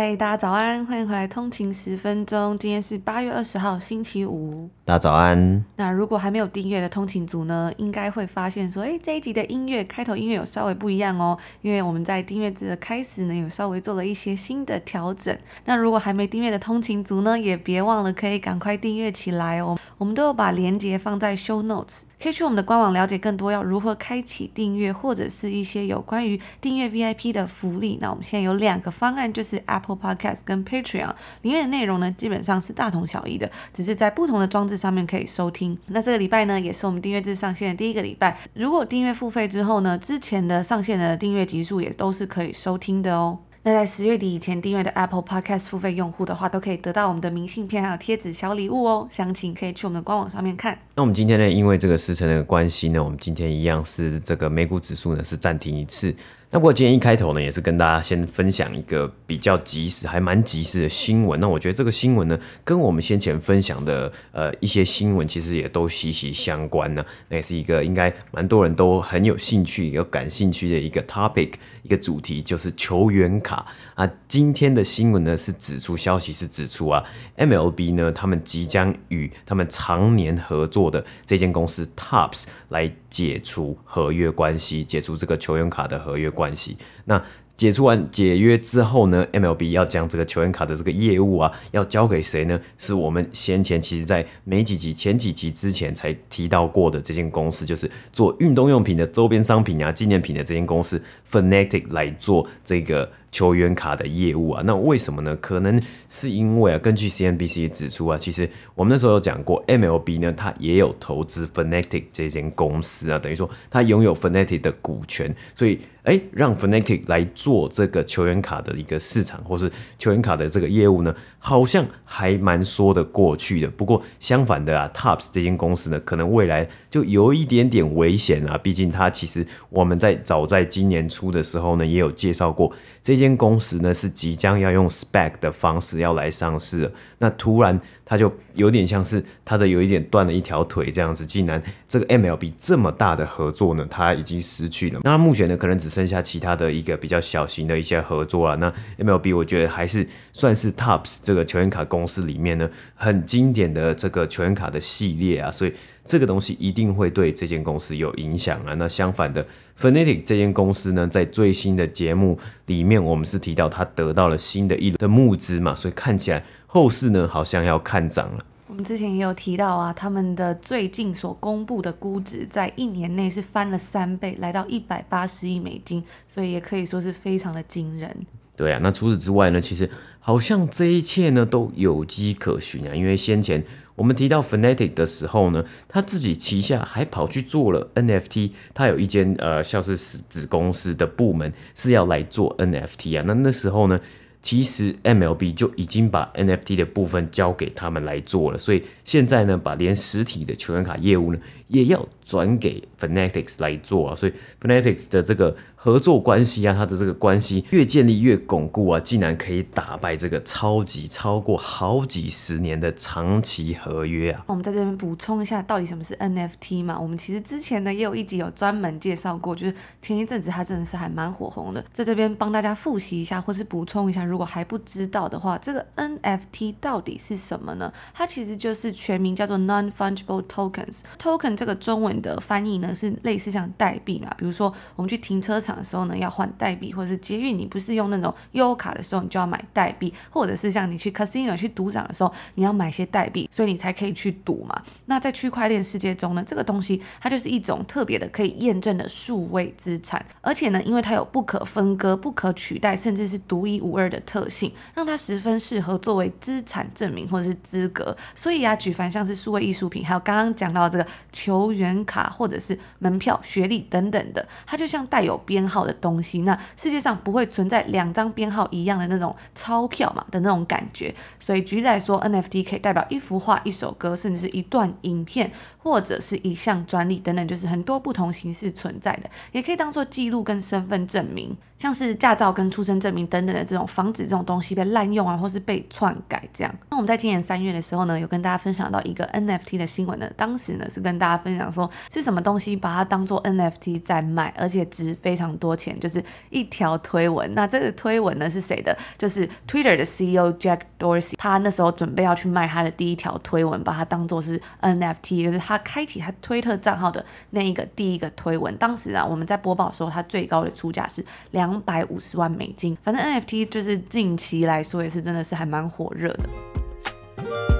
嗨，大家早安，欢迎回来通勤十分钟。今天是八月二十号，星期五。大家早安。那如果还没有订阅的通勤族呢，应该会发现说，诶，这一集的音乐开头音乐有稍微不一样哦，因为我们在订阅制的开始呢，有稍微做了一些新的调整。那如果还没订阅的通勤族呢，也别忘了可以赶快订阅起来哦。我们都有把链接放在 show notes，可以去我们的官网了解更多要如何开启订阅，或者是一些有关于订阅 VIP 的福利。那我们现在有两个方案，就是 Apple Podcast 跟 Patreon，里面的内容呢，基本上是大同小异的，只是在不同的装置上面可以收听。那这个礼拜呢，也是我们订阅制上线的第一个礼拜。如果订阅付费之后呢，之前的上线的订阅集数也都是可以收听的哦。那在十月底以前订阅的 Apple Podcast 付费用户的话，都可以得到我们的明信片还有贴纸小礼物哦。详情可以去我们的官网上面看。那我们今天呢，因为这个时辰的关系呢，我们今天一样是这个美股指数呢是暂停一次。那不过今天一开头呢，也是跟大家先分享一个比较及时，还蛮及时的新闻。那我觉得这个新闻呢，跟我们先前分享的呃一些新闻，其实也都息息相关呢。那也是一个应该蛮多人都很有兴趣、有感兴趣的一个 topic，一个主题，就是球员卡啊。今天的新闻呢是指出消息是指出啊，MLB 呢他们即将与他们常年合作的这间公司 Topps 来解除合约关系，解除这个球员卡的合约关系。那解除完解约之后呢，MLB 要将这个球员卡的这个业务啊，要交给谁呢？是我们先前其实在没几集、前几集之前才提到过的这间公司，就是做运动用品的周边商品啊、纪念品的这间公司，FANATIC 来做这个。球员卡的业务啊，那为什么呢？可能是因为啊，根据 CNBC 指出啊，其实我们那时候有讲过，MLB 呢，它也有投资 Fnatic 这间公司啊，等于说它拥有 Fnatic 的股权，所以哎，让 Fnatic 来做这个球员卡的一个市场，或是球员卡的这个业务呢，好像还蛮说得过去的。不过相反的啊，Topps 这间公司呢，可能未来就有一点点危险啊，毕竟它其实我们在早在今年初的时候呢，也有介绍过这。间公司呢，是即将要用 spec 的方式要来上市，那突然它就有点像是它的有一点断了一条腿这样子，竟然这个 MLB 这么大的合作呢，它已经失去了。那目前呢，可能只剩下其他的一个比较小型的一些合作了。那 MLB 我觉得还是算是 TOPS 这个球员卡公司里面呢，很经典的这个球员卡的系列啊，所以。这个东西一定会对这间公司有影响啊。那相反的，Fanatics 这间公司呢，在最新的节目里面，我们是提到它得到了新的一轮的募资嘛，所以看起来后市呢好像要看涨了。我们之前也有提到啊，他们的最近所公布的估值在一年内是翻了三倍，来到一百八十亿美金，所以也可以说是非常的惊人。对啊，那除此之外呢，其实好像这一切呢都有迹可循啊。因为先前我们提到 Fanatics 的时候呢，他自己旗下还跑去做了 NFT，他有一间呃像是子公司的部门是要来做 NFT 啊。那那时候呢，其实 MLB 就已经把 NFT 的部分交给他们来做了，所以现在呢，把连实体的球员卡业务呢也要转给 Fanatics 来做啊。所以 Fanatics 的这个。合作关系啊，他的这个关系越建立越巩固啊，竟然可以打败这个超级超过好几十年的长期合约啊。我们在这边补充一下，到底什么是 NFT 嘛？我们其实之前呢也有一集有专门介绍过，就是前一阵子它真的是还蛮火红的，在这边帮大家复习一下，或是补充一下，如果还不知道的话，这个 NFT 到底是什么呢？它其实就是全名叫做 Non-Fungible Tokens。Token 这个中文的翻译呢是类似像代币嘛，比如说我们去停车场。的时候呢，要换代币，或者是捷运，你不是用那种优卡的时候，你就要买代币，或者是像你去 casino 去赌场的时候，你要买些代币，所以你才可以去赌嘛。那在区块链世界中呢，这个东西它就是一种特别的可以验证的数位资产，而且呢，因为它有不可分割、不可取代，甚至是独一无二的特性，让它十分适合作为资产证明或者是资格。所以啊，举凡像是数位艺术品，还有刚刚讲到这个球员卡或者是门票、学历等等的，它就像带有编号的东西。那世界上不会存在两张编号一样的那种钞票嘛的那种感觉。所以举例来说，NFT 可以代表一幅画、一首歌，甚至是一段影片，或者是一项专利等等，就是很多不同形式存在的，也可以当做记录跟身份证明。像是驾照跟出生证明等等的这种，防止这种东西被滥用啊，或是被篡改这样。那我们在今年三月的时候呢，有跟大家分享到一个 NFT 的新闻呢，当时呢是跟大家分享说是什么东西把它当做 NFT 在卖，而且值非常多钱，就是一条推文。那这个推文呢是谁的？就是 Twitter 的 CEO Jack Dorsey，他那时候准备要去卖他的第一条推文，把它当做是 NFT，就是他开启他推特账号的那一个第一个推文。当时啊，我们在播报的时候，他最高的出价是两。两百五十万美金，反正 NFT 就是近期来说也是真的是还蛮火热的。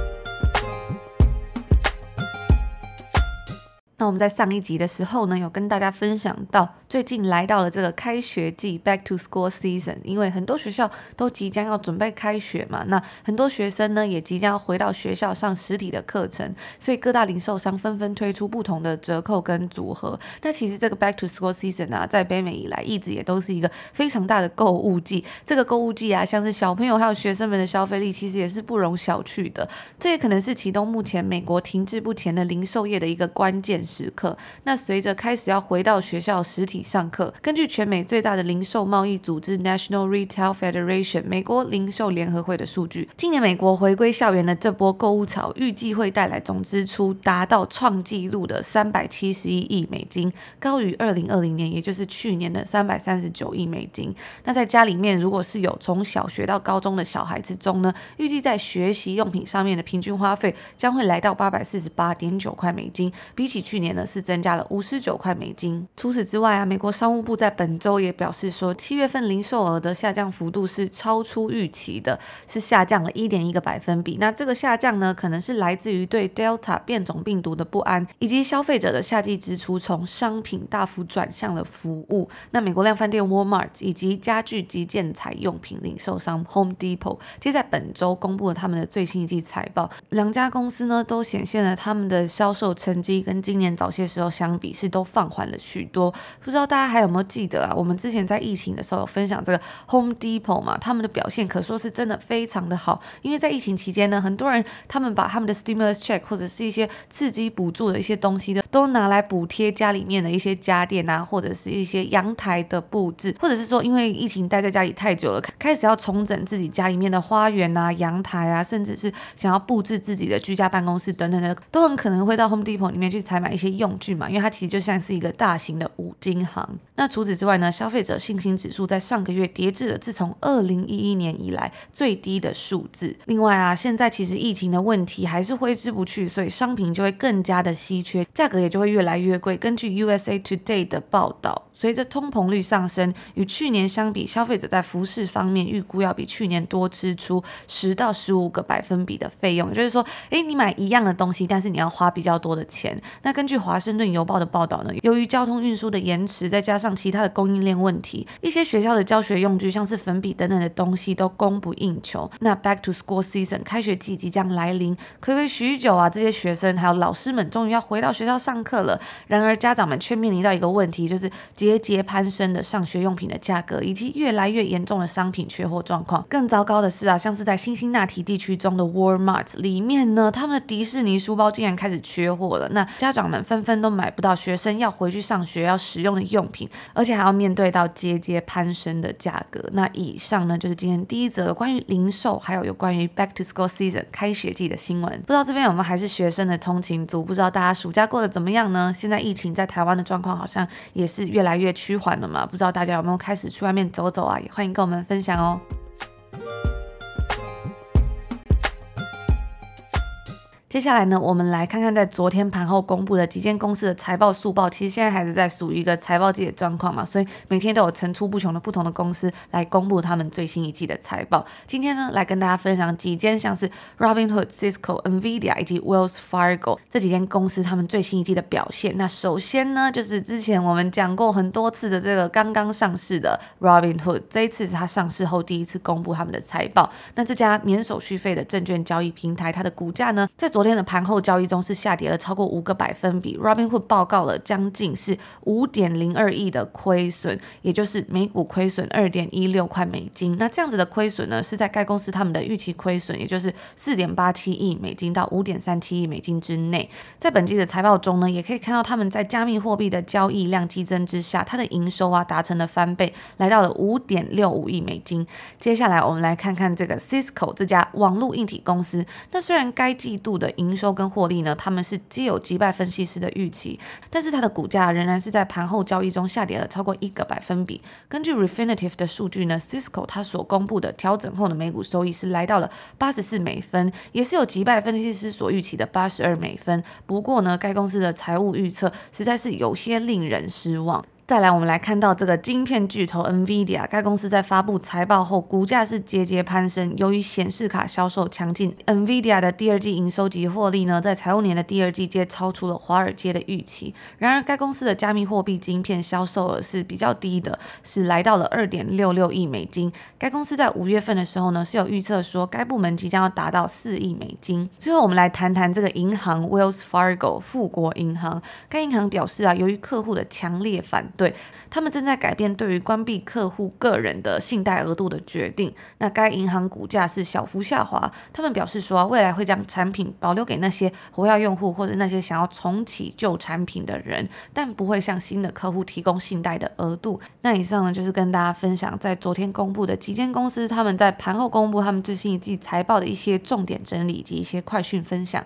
那我们在上一集的时候呢，有跟大家分享到，最近来到了这个开学季 （Back to School Season），因为很多学校都即将要准备开学嘛，那很多学生呢也即将要回到学校上实体的课程，所以各大零售商纷纷推出不同的折扣跟组合。那其实这个 Back to School Season 啊，在北美以来一直也都是一个非常大的购物季。这个购物季啊，像是小朋友还有学生们的消费力，其实也是不容小觑的。这也可能是启动目前美国停滞不前的零售业的一个关键时刻。那随着开始要回到学校实体上课，根据全美最大的零售贸易组织 National Retail Federation 美国零售联合会的数据，今年美国回归校园的这波购物潮，预计会带来总支出达到创纪录的三百七十一亿美金，高于二零二零年，也就是去年的三百三十九亿美金。那在家里面，如果是有从小学到高中的小孩子中呢，预计在学习用品上面的平均花费将会来到八百四十八点九块美金，比起去去年呢是增加了五十九块美金。除此之外啊，美国商务部在本周也表示说，七月份零售额的下降幅度是超出预期的，是下降了一点一个百分比。那这个下降呢，可能是来自于对 Delta 变种病毒的不安，以及消费者的夏季支出从商品大幅转向了服务。那美国量贩店 Walmart 以及家具及建材用品零售商 Home Depot，皆在本周公布了他们的最新一季财报。两家公司呢，都显现了他们的销售成绩跟今年早些时候相比是都放缓了许多。不知道大家还有没有记得啊？我们之前在疫情的时候有分享这个 Home Depot 嘛，他们的表现可说是真的非常的好。因为在疫情期间呢，很多人他们把他们的 stimulus check 或者是一些刺激补助的一些东西的，都拿来补贴家里面的一些家电啊，或者是一些阳台的布置，或者是说因为疫情待在家里太久了，开始要重整自己家里面的花园啊、阳台啊，甚至是想要布置自己的居家办公室等等的，都很可能会到 Home Depot 里面去采买一些用具嘛，因为它其实就像是一个大型的五金行。那除此之外呢，消费者信心指数在上个月跌至了自从二零一一年以来最低的数字。另外啊，现在其实疫情的问题还是挥之不去，所以商品就会更加的稀缺，价格也就会越来越贵。根据 USA Today 的报道。随着通膨率上升，与去年相比，消费者在服饰方面预估要比去年多支出十到十五个百分比的费用。也就是说，诶，你买一样的东西，但是你要花比较多的钱。那根据华盛顿邮报的报道呢，由于交通运输的延迟，再加上其他的供应链问题，一些学校的教学用具，像是粉笔等等的东西都供不应求。那 Back to School Season 开学季即将来临，睽违许久啊，这些学生还有老师们终于要回到学校上课了。然而，家长们却面临到一个问题，就是节节攀升的上学用品的价格，以及越来越严重的商品缺货状况。更糟糕的是啊，像是在辛辛那提地区中的 Walmart 里面呢，他们的迪士尼书包竟然开始缺货了。那家长们纷纷都买不到学生要回去上学要使用的用品，而且还要面对到节节攀升的价格。那以上呢，就是今天第一则关于零售，还有有关于 Back to School Season 开学季的新闻。不知道这边有没有还是学生的通勤族？不知道大家暑假过得怎么样呢？现在疫情在台湾的状况好像也是越来越趋缓了嘛，不知道大家有没有开始去外面走走啊？也欢迎跟我们分享哦。接下来呢，我们来看看在昨天盘后公布的几间公司的财报速报。其实现在还是在属于一个财报季的状况嘛，所以每天都有层出不穷的不同的公司来公布他们最新一季的财报。今天呢，来跟大家分享几间像是 Robinhood、Cisco、NVIDIA 以及 Wells Fargo 这几间公司他们最新一季的表现。那首先呢，就是之前我们讲过很多次的这个刚刚上市的 Robinhood，这一次是它上市后第一次公布他们的财报。那这家免手续费的证券交易平台，它的股价呢，在昨天。天的盘后交易中是下跌了超过五个百分比，Robinhood 报告了将近是五点零二亿的亏损，也就是每股亏损二点一六块美金。那这样子的亏损呢，是在该公司他们的预期亏损，也就是四点八七亿美金到五点三七亿美金之内。在本季的财报中呢，也可以看到他们在加密货币的交易量激增之下，它的营收啊达成了翻倍，来到了五点六五亿美金。接下来我们来看看这个 Cisco 这家网络硬体公司。那虽然该季度的营收跟获利呢，他们是皆有击败分析师的预期，但是它的股价仍然是在盘后交易中下跌了超过一个百分比。根据 Refinitive 的数据呢，Cisco 它所公布的调整后的每股收益是来到了八十四美分，也是有击败分析师所预期的八十二美分。不过呢，该公司的财务预测实在是有些令人失望。再来，我们来看到这个晶片巨头 NVIDIA，该公司在发布财报后，股价是节节攀升。由于显示卡销售强劲，NVIDIA 的第二季营收及获利呢，在财务年的第二季皆超出了华尔街的预期。然而，该公司的加密货币晶片销售额是比较低的，是来到了二点六六亿美金。该公司在五月份的时候呢，是有预测说该部门即将要达到四亿美金。最后，我们来谈谈这个银行 Wells Fargo 富国银行。该银行表示啊，由于客户的强烈反对，他们正在改变对于关闭客户个人的信贷额度的决定。那该银行股价是小幅下滑。他们表示说，未来会将产品保留给那些活跃用户或者那些想要重启旧产品的人，但不会向新的客户提供信贷的额度。那以上呢，就是跟大家分享在昨天公布的几间公司，他们在盘后公布他们最新一季财报的一些重点整理以及一些快讯分享。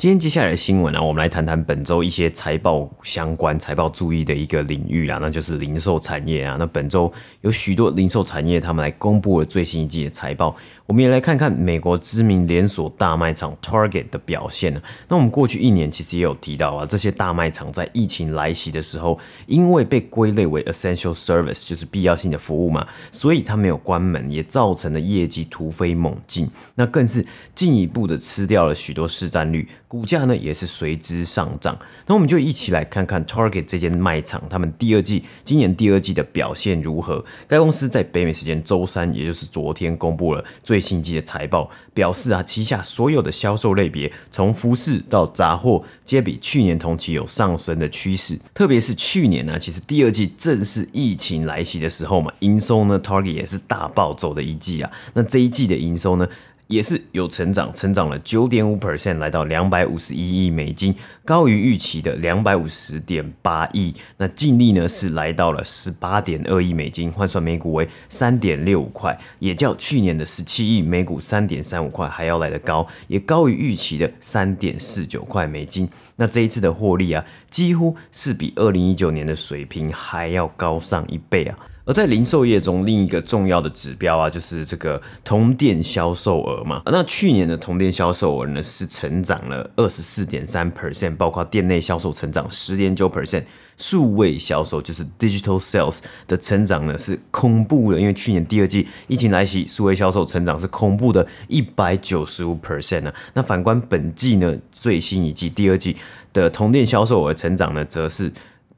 今天接下来的新闻呢、啊，我们来谈谈本周一些财报相关、财报注意的一个领域啊，那就是零售产业啊。那本周有许多零售产业，他们来公布了最新一季的财报。我们也来看看美国知名连锁大卖场 Target 的表现呢。那我们过去一年其实也有提到啊，这些大卖场在疫情来袭的时候，因为被归类为 essential service，就是必要性的服务嘛，所以它没有关门，也造成了业绩突飞猛进。那更是进一步的吃掉了许多市占率。股价呢也是随之上涨，那我们就一起来看看 Target 这间卖场，他们第二季今年第二季的表现如何？该公司在北美时间周三，也就是昨天公布了最新季的财报，表示啊，旗下所有的销售类别，从服饰到杂货，皆比去年同期有上升的趋势。特别是去年呢、其实第二季正是疫情来袭的时候嘛，营收呢，Target 也是大暴走的一季啊。那这一季的营收呢？也是有成长，成长了九点五 percent，来到两百五十一亿美金，高于预期的两百五十点八亿。那净利呢是来到了十八点二亿美金，换算每股为三点六五块，也较去年的十七亿每股三点三五块还要来得高，也高于预期的三点四九块美金。那这一次的获利啊，几乎是比二零一九年的水平还要高上一倍啊。而在零售业中，另一个重要的指标啊，就是这个同店销售额嘛。那去年的同店销售额呢，是成长了二十四点三 percent，包括店内销售成长十点九 percent，数位销售就是 digital sales 的成长呢是恐怖的，因为去年第二季疫情来袭，数位销售成长是恐怖的一百九十五 percent 呢。那反观本季呢，最新一季第二季的同店销售额成长呢，则是。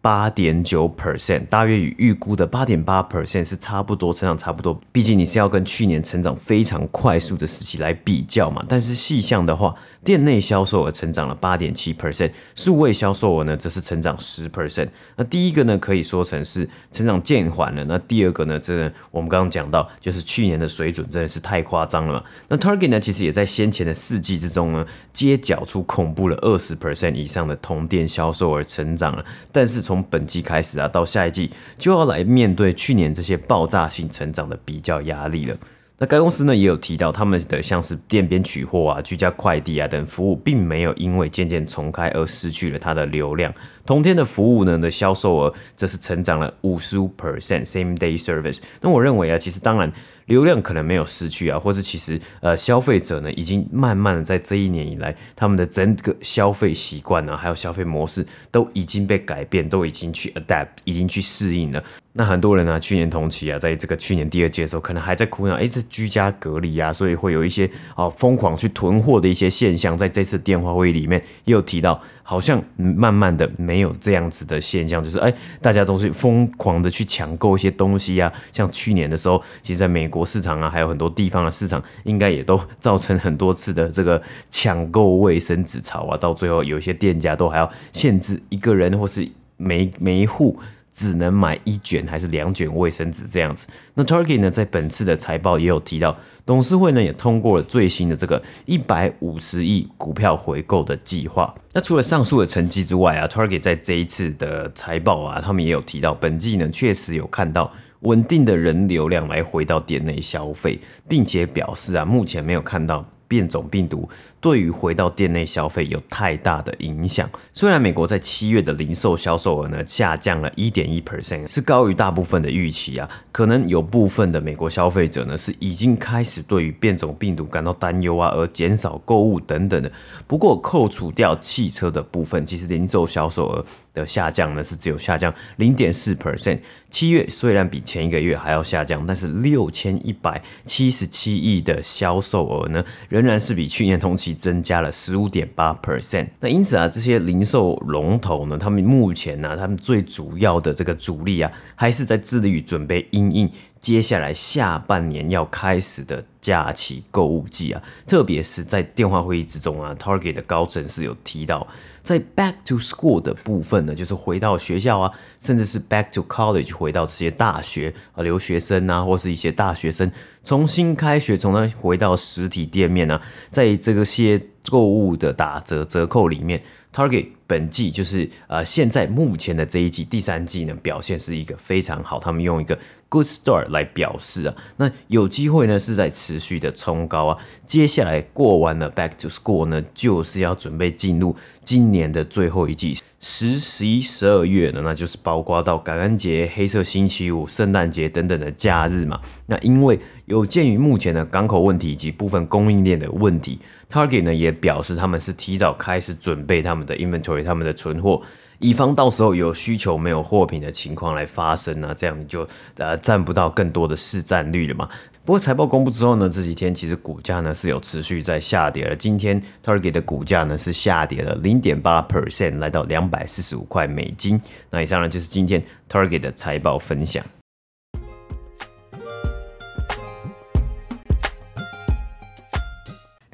八点九 percent，大约与预估的八点八 percent 是差不多，成长差不多。毕竟你是要跟去年成长非常快速的时期来比较嘛。但是细项的话，店内销售额成长了八点七 percent，数位销售额呢则是成长十 percent。那第一个呢可以说成是成长渐缓了，那第二个呢，这个我们刚刚讲到，就是去年的水准真的是太夸张了嘛。那 Target 呢其实也在先前的四季之中呢，皆缴出恐怖了二十 percent 以上的同店销售额成长了，但是从从本季开始啊，到下一季就要来面对去年这些爆炸性成长的比较压力了。那该公司呢也有提到，他们的像是店边取货啊、居家快递啊等服务，并没有因为渐渐重开而失去了它的流量。同天的服务呢的销售额则是成长了五十五 percent，same day service。那我认为啊，其实当然流量可能没有失去啊，或是其实呃消费者呢已经慢慢的在这一年以来，他们的整个消费习惯呢，还有消费模式都已经被改变，都已经去 adapt，已经去适应了。那很多人呢、啊，去年同期啊，在这个去年第二季的时候，可能还在苦恼，哎，这居家隔离啊，所以会有一些哦疯狂去囤货的一些现象。在这次电话会议里面，也有提到，好像慢慢的没有这样子的现象，就是哎，大家都是疯狂的去抢购一些东西啊。像去年的时候，其实在美国市场啊，还有很多地方的市场，应该也都造成很多次的这个抢购卫生纸潮啊。到最后，有一些店家都还要限制一个人或是每每一户。只能买一卷还是两卷卫生纸这样子？那 Target 呢，在本次的财报也有提到，董事会呢也通过了最新的这个一百五十亿股票回购的计划。那除了上述的成绩之外啊，Target 在这一次的财报啊，他们也有提到，本季呢确实有看到稳定的人流量来回到店内消费，并且表示啊，目前没有看到。变种病毒对于回到店内消费有太大的影响。虽然美国在七月的零售销售额呢下降了一点一 percent，是高于大部分的预期啊。可能有部分的美国消费者呢是已经开始对于变种病毒感到担忧啊，而减少购物等等的。不过扣除掉汽车的部分，其实零售销售额的下降呢是只有下降零点四 percent。七月虽然比前一个月还要下降，但是六千一百七十七亿的销售额呢仍然是比去年同期增加了十五点八 percent。那因此啊，这些零售龙头呢，他们目前呢、他们最主要的这个主力啊，还是在致力于准备因应接下来下半年要开始的假期购物季啊。特别是在电话会议之中啊，Target 的高层是有提到。在 back to school 的部分呢，就是回到学校啊，甚至是 back to college 回到这些大学啊，留学生啊，或是一些大学生重新开学，重新回到实体店面啊，在这个些购物的打折折扣里面。Target 本季就是呃，现在目前的这一季第三季呢，表现是一个非常好，他们用一个 good start 来表示啊，那有机会呢是在持续的冲高啊，接下来过完了 back to school 呢，就是要准备进入今年的最后一季。十、十一、十二月呢，那就是包括到感恩节、黑色星期五、圣诞节等等的假日嘛。那因为有鉴于目前的港口问题以及部分供应链的问题，Target 呢也表示他们是提早开始准备他们的 inventory、他们的存货，以防到时候有需求没有货品的情况来发生啊，这样你就呃占不到更多的市占率了嘛。不过财报公布之后呢，这几天其实股价呢是有持续在下跌了。今天 Target 的股价呢是下跌了零点八 percent，来到两百四十五块美金。那以上呢就是今天 Target 的财报分享。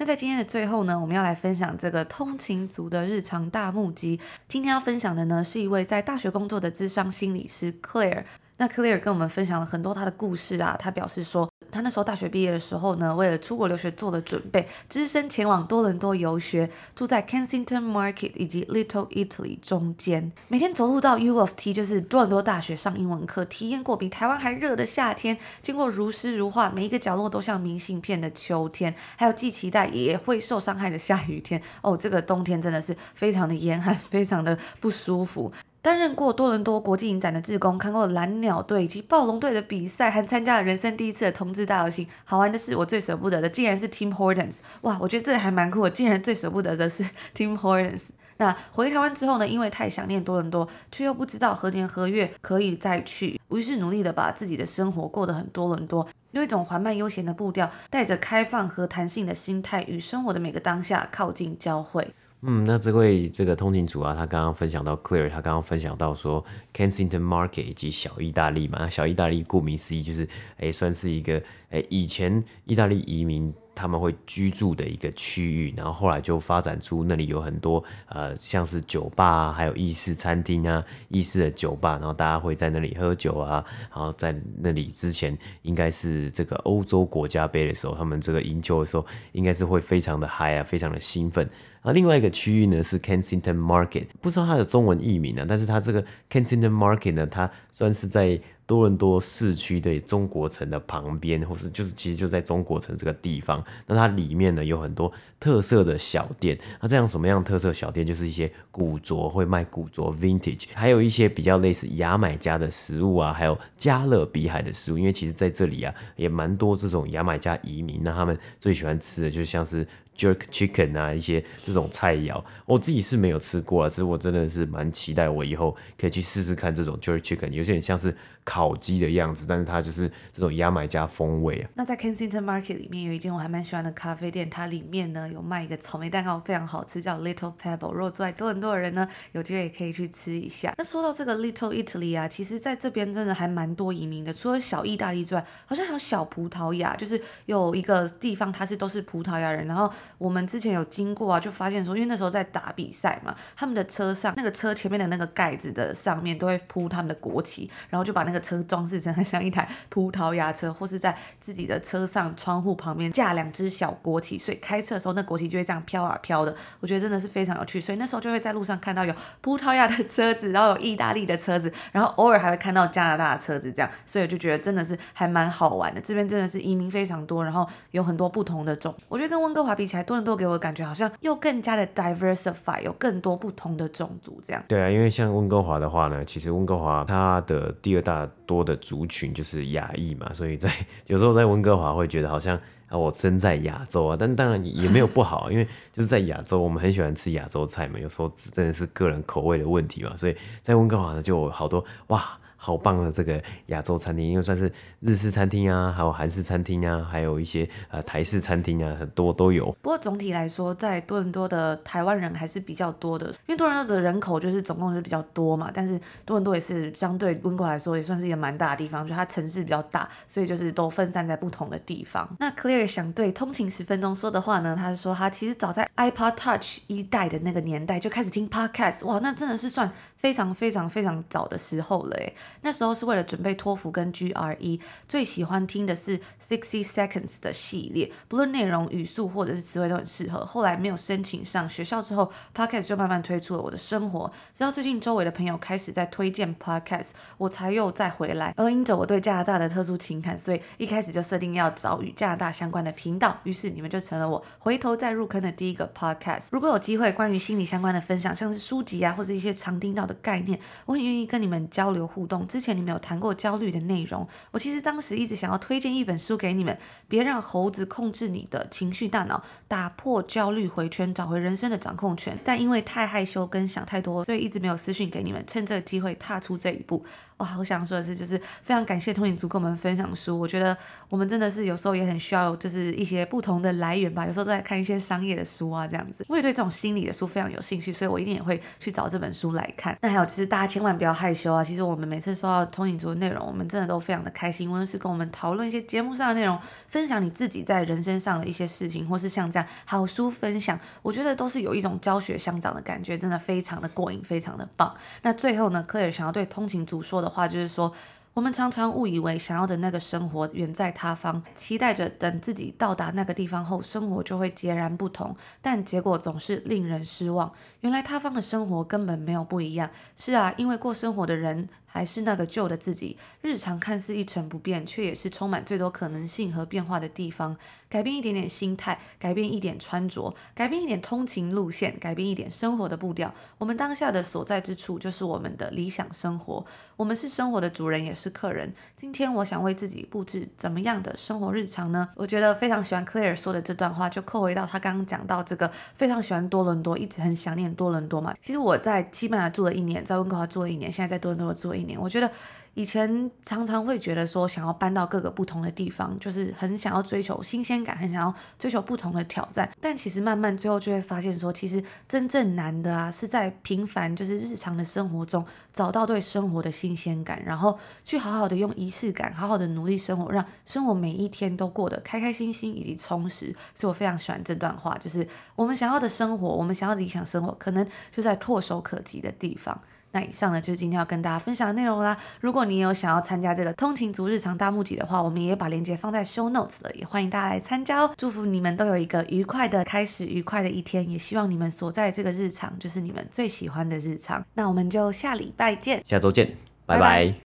那在今天的最后呢，我们要来分享这个通勤族的日常大募集。今天要分享的呢，是一位在大学工作的智商心理师 Claire。那 Claire 跟我们分享了很多他的故事啊，他表示说，他那时候大学毕业的时候呢，为了出国留学做了准备，只身前往多伦多游学，住在 Kensington Market 以及 Little Italy 中间，每天走路到 U of T，就是多伦多大学上英文课，体验过比台湾还热的夏天，经过如诗如画，每一个角落都像明信片的秋天，还有既期待也会受伤害的下雨天。哦，这个冬天真的是非常的严寒，非常的不舒服。担任过多伦多国际影展的志工，看过蓝鸟队以及暴龙队的比赛，还参加了人生第一次的同志大游行。好玩的是，我最舍不得的竟然是 Tim Hortons。哇，我觉得这还蛮酷的，竟然最舍不得的是 Tim Hortons。那回台湾之后呢，因为太想念多伦多，却又不知道何年何月可以再去，于是努力的把自己的生活过得很多伦多，用一种缓慢悠闲的步调，带着开放和弹性的心态，与生活的每个当下靠近交汇。嗯，那这位这个通勤组啊，他刚刚分享到 Clear，他刚刚分享到说 Kensington Market 以及小意大利嘛，那小意大利顾名思义就是，诶，算是一个，诶，以前意大利移民。他们会居住的一个区域，然后后来就发展出那里有很多呃，像是酒吧啊，还有意式餐厅啊，意式的酒吧，然后大家会在那里喝酒啊，然后在那里之前应该是这个欧洲国家杯的时候，他们这个赢球的时候应该是会非常的嗨啊，非常的兴奋。而另外一个区域呢是 Kensington Market，不知道它的中文译名呢，但是它这个 Kensington Market 呢，它算是在。多伦多市区的中国城的旁边，或是就是其实就在中国城这个地方，那它里面呢有很多特色的小店。那这样什么样的特色小店？就是一些古着，会卖古着 Vintage，还有一些比较类似牙买加的食物啊，还有加勒比海的食物。因为其实在这里啊也蛮多这种牙买加移民，那他们最喜欢吃的就像是。Jerk chicken 啊，一些这种菜肴。我自己是没有吃过啊，只是我真的是蛮期待，我以后可以去试试看这种 jerk chicken，有点像是烤鸡的样子，但是它就是这种牙买加风味啊。那在 Kensington Market 里面有一间我还蛮喜欢的咖啡店，它里面呢有卖一个草莓蛋糕，非常好吃，叫 Little Pebble。如果住在多伦多的人呢，有机会也可以去吃一下。那说到这个 Little Italy 啊，其实在这边真的还蛮多移民的，除了小意大利之外，好像还有小葡萄牙，就是有一个地方它是都是葡萄牙人。然后我们之前有经过啊，就发现说，因为那时候在打比赛嘛，他们的车上那个车前面的那个盖子的上面都会铺他们的国旗，然后就把那个车装饰成很像一台葡萄牙车，或是在自己的车上窗户旁边架两只小国旗，所以开车的时候那国旗就会这样飘啊飘的。我觉得真的是非常有趣，所以那时候就会在路上看到有葡萄牙的车子，然后有意大利的车子，然后偶尔还会看到加拿大的车子，这样，所以我就觉得真的是还蛮好玩的。这边真的是移民非常多，然后有很多不同的种。我觉得跟温哥华比起来，多伦多给我的感觉好像又更加的 diversify，有更多不同的种族这样。对啊，因为像温哥华的话呢，其实温哥华它的第二大多的族群就是亚裔嘛，所以在有时候在温哥华会觉得好像啊我身在亚洲啊，但当然也没有不好，因为就是在亚洲我们很喜欢吃亚洲菜嘛，有时候真的是个人口味的问题嘛，所以在温哥华呢就有好多哇。好棒的这个亚洲餐厅，因为算是日式餐厅啊，还有韩式餐厅啊，还有一些呃台式餐厅啊，很多都有。不过总体来说，在多伦多的台湾人还是比较多的，因为多伦多的人口就是总共是比较多嘛，但是多伦多也是相对温哥华来说也算是一个蛮大的地方，就它城市比较大，所以就是都分散在不同的地方。那 Clear 想对通勤十分钟说的话呢，他是说他其实早在 iPod Touch 一代的那个年代就开始听 Podcast，哇，那真的是算非常非常非常早的时候了诶。那时候是为了准备托福跟 GRE，最喜欢听的是 Sixty Seconds 的系列，不论内容、语速或者是词汇都很适合。后来没有申请上学校之后，Podcast 就慢慢推出了我的生活。直到最近周围的朋友开始在推荐 Podcast，我才又再回来。而因着我对加拿大的特殊情感，所以一开始就设定要找与加拿大相关的频道。于是你们就成了我回头再入坑的第一个 Podcast。如果有机会关于心理相关的分享，像是书籍啊或者一些常听到的概念，我很愿意跟你们交流互动。之前你们有谈过焦虑的内容，我其实当时一直想要推荐一本书给你们，别让猴子控制你的情绪大脑，打破焦虑回圈，找回人生的掌控权。但因为太害羞跟想太多，所以一直没有私讯给你们。趁这个机会踏出这一步。哇，我想说的是，就是非常感谢通影族跟我们分享书。我觉得我们真的是有时候也很需要，就是一些不同的来源吧。有时候都在看一些商业的书啊，这样子。我也对这种心理的书非常有兴趣，所以我一定也会去找这本书来看。那还有就是大家千万不要害羞啊！其实我们每次收到通勤族的内容，我们真的都非常的开心。无论是跟我们讨论一些节目上的内容，分享你自己在人生上的一些事情，或是像这样好书分享，我觉得都是有一种教学相长的感觉，真的非常的过瘾，非常的棒。那最后呢科尔想要对通勤族说的话就是说。我们常常误以为想要的那个生活远在他方，期待着等自己到达那个地方后，生活就会截然不同，但结果总是令人失望。原来他方的生活根本没有不一样。是啊，因为过生活的人。还是那个旧的自己，日常看似一成不变，却也是充满最多可能性和变化的地方。改变一点点心态，改变一点穿着，改变一点通勤路线，改变一点生活的步调。我们当下的所在之处，就是我们的理想生活。我们是生活的主人，也是客人。今天，我想为自己布置怎么样的生活日常呢？我觉得非常喜欢 Claire 说的这段话，就扣回到他刚刚讲到这个，非常喜欢多伦多，一直很想念多伦多嘛。其实我在西班牙住了一年，在温哥华住了一年，现在在多伦多住了一年，我觉得。以前常常会觉得说，想要搬到各个不同的地方，就是很想要追求新鲜感，很想要追求不同的挑战。但其实慢慢最后就会发现说，其实真正难的啊，是在平凡就是日常的生活中找到对生活的新鲜感，然后去好好的用仪式感，好好的努力生活，让生活每一天都过得开开心心以及充实。所以我非常喜欢这段话，就是我们想要的生活，我们想要的理想生活，可能就在唾手可及的地方。那以上呢，就是今天要跟大家分享的内容啦。如果你有想要参加这个通勤族日常大募集的话，我们也把链接放在 show notes 了，也欢迎大家来参加哦。祝福你们都有一个愉快的开始，愉快的一天，也希望你们所在这个日常就是你们最喜欢的日常。那我们就下礼拜见，下周见，拜拜。拜拜。